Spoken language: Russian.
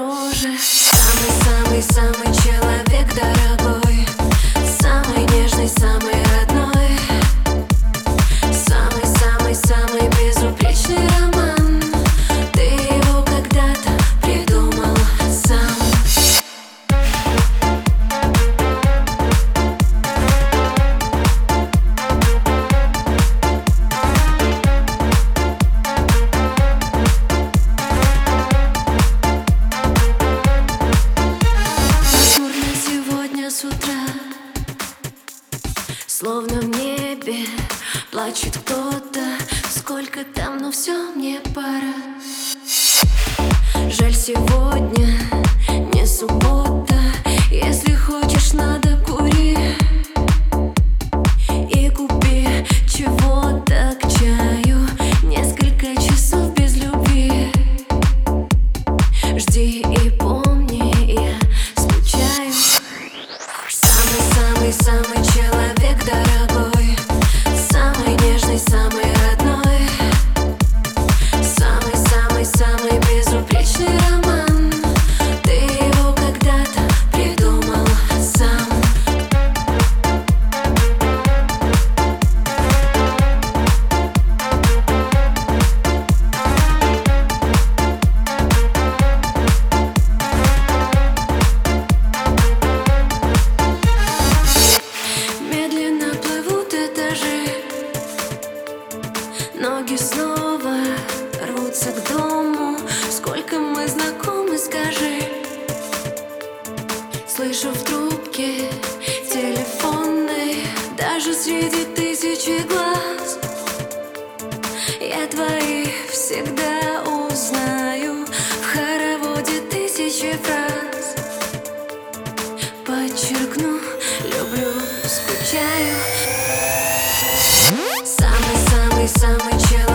дороже. Самый-самый-самый человек дорогой. Самый нежный, самый Словно в небе плачет кто-то. Сколько там, но все мне пора. Жаль сегодня не суббота. Если хочешь, надо кури И купи чего-то к чаю. Несколько часов без любви. Жди и помни, я скучаю. Самый-самый-самый человек дорогой Ноги снова рвутся к дому. Сколько мы знакомы, скажи. Слышу в трубке телефонной Даже среди тысячи глаз. Я твоих всегда узнаю В хороводе тысячи фраз. Подчеркну, люблю, скучаю самый-самый человек